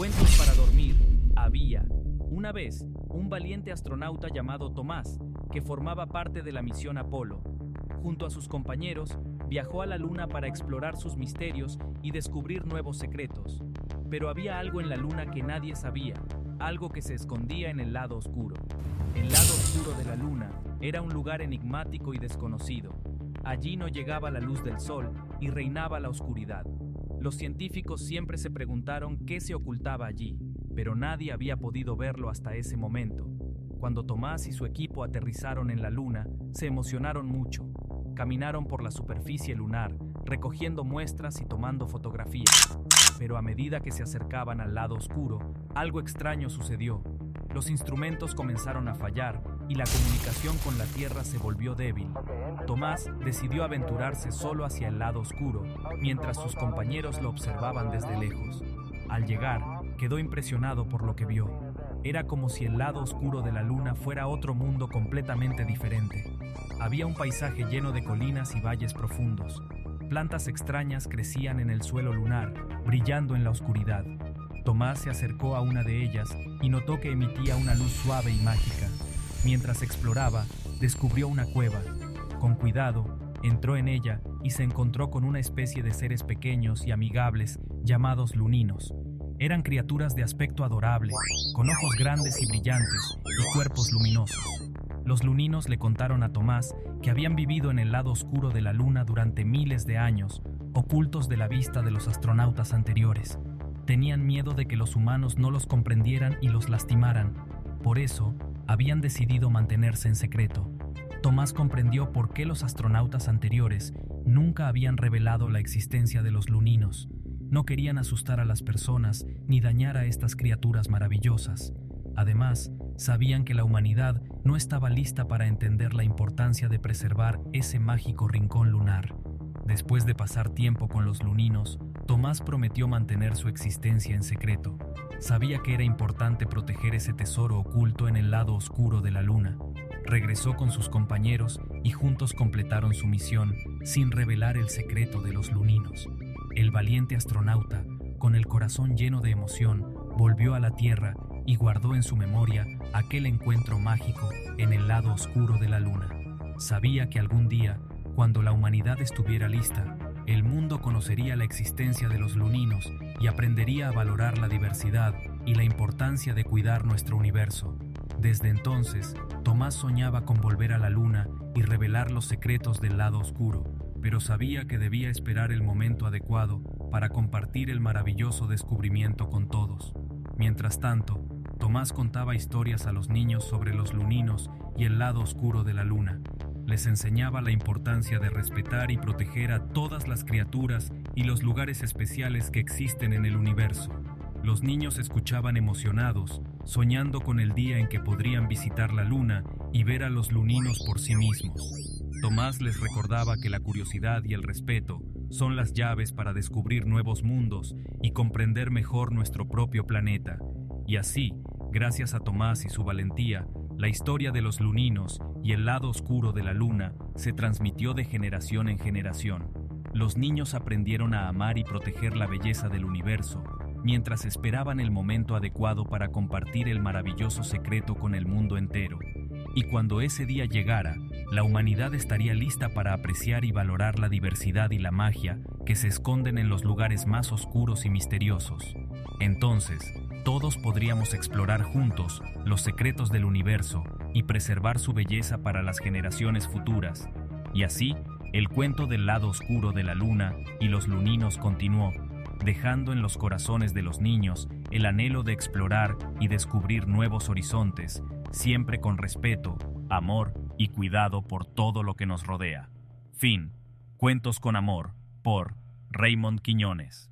Cuentos para dormir. Había, una vez, un valiente astronauta llamado Tomás, que formaba parte de la misión Apolo. Junto a sus compañeros, viajó a la Luna para explorar sus misterios y descubrir nuevos secretos. Pero había algo en la Luna que nadie sabía, algo que se escondía en el lado oscuro. El lado oscuro de la Luna era un lugar enigmático y desconocido. Allí no llegaba la luz del sol y reinaba la oscuridad. Los científicos siempre se preguntaron qué se ocultaba allí, pero nadie había podido verlo hasta ese momento. Cuando Tomás y su equipo aterrizaron en la Luna, se emocionaron mucho. Caminaron por la superficie lunar, recogiendo muestras y tomando fotografías. Pero a medida que se acercaban al lado oscuro, algo extraño sucedió. Los instrumentos comenzaron a fallar y la comunicación con la Tierra se volvió débil. Tomás decidió aventurarse solo hacia el lado oscuro, mientras sus compañeros lo observaban desde lejos. Al llegar, quedó impresionado por lo que vio. Era como si el lado oscuro de la luna fuera otro mundo completamente diferente. Había un paisaje lleno de colinas y valles profundos. Plantas extrañas crecían en el suelo lunar, brillando en la oscuridad. Tomás se acercó a una de ellas y notó que emitía una luz suave y mágica. Mientras exploraba, descubrió una cueva. Con cuidado, entró en ella y se encontró con una especie de seres pequeños y amigables llamados luninos. Eran criaturas de aspecto adorable, con ojos grandes y brillantes y cuerpos luminosos. Los luninos le contaron a Tomás que habían vivido en el lado oscuro de la luna durante miles de años, ocultos de la vista de los astronautas anteriores. Tenían miedo de que los humanos no los comprendieran y los lastimaran. Por eso, habían decidido mantenerse en secreto. Tomás comprendió por qué los astronautas anteriores nunca habían revelado la existencia de los luninos. No querían asustar a las personas ni dañar a estas criaturas maravillosas. Además, sabían que la humanidad no estaba lista para entender la importancia de preservar ese mágico rincón lunar. Después de pasar tiempo con los luninos, Tomás prometió mantener su existencia en secreto. Sabía que era importante proteger ese tesoro oculto en el lado oscuro de la luna. Regresó con sus compañeros y juntos completaron su misión sin revelar el secreto de los luninos. El valiente astronauta, con el corazón lleno de emoción, volvió a la Tierra y guardó en su memoria aquel encuentro mágico en el lado oscuro de la luna. Sabía que algún día, cuando la humanidad estuviera lista, el mundo conocería la existencia de los luninos y aprendería a valorar la diversidad y la importancia de cuidar nuestro universo. Desde entonces, Tomás soñaba con volver a la luna y revelar los secretos del lado oscuro, pero sabía que debía esperar el momento adecuado para compartir el maravilloso descubrimiento con todos. Mientras tanto, Tomás contaba historias a los niños sobre los luninos y el lado oscuro de la luna. Les enseñaba la importancia de respetar y proteger a todas las criaturas y los lugares especiales que existen en el universo. Los niños escuchaban emocionados, soñando con el día en que podrían visitar la luna y ver a los luninos por sí mismos. Tomás les recordaba que la curiosidad y el respeto son las llaves para descubrir nuevos mundos y comprender mejor nuestro propio planeta. Y así, gracias a Tomás y su valentía, la historia de los luninos y el lado oscuro de la luna se transmitió de generación en generación. Los niños aprendieron a amar y proteger la belleza del universo, mientras esperaban el momento adecuado para compartir el maravilloso secreto con el mundo entero. Y cuando ese día llegara, la humanidad estaría lista para apreciar y valorar la diversidad y la magia que se esconden en los lugares más oscuros y misteriosos. Entonces, todos podríamos explorar juntos los secretos del universo y preservar su belleza para las generaciones futuras. Y así, el cuento del lado oscuro de la luna y los luninos continuó, dejando en los corazones de los niños el anhelo de explorar y descubrir nuevos horizontes, siempre con respeto, amor y cuidado por todo lo que nos rodea. Fin. Cuentos con amor, por Raymond Quiñones.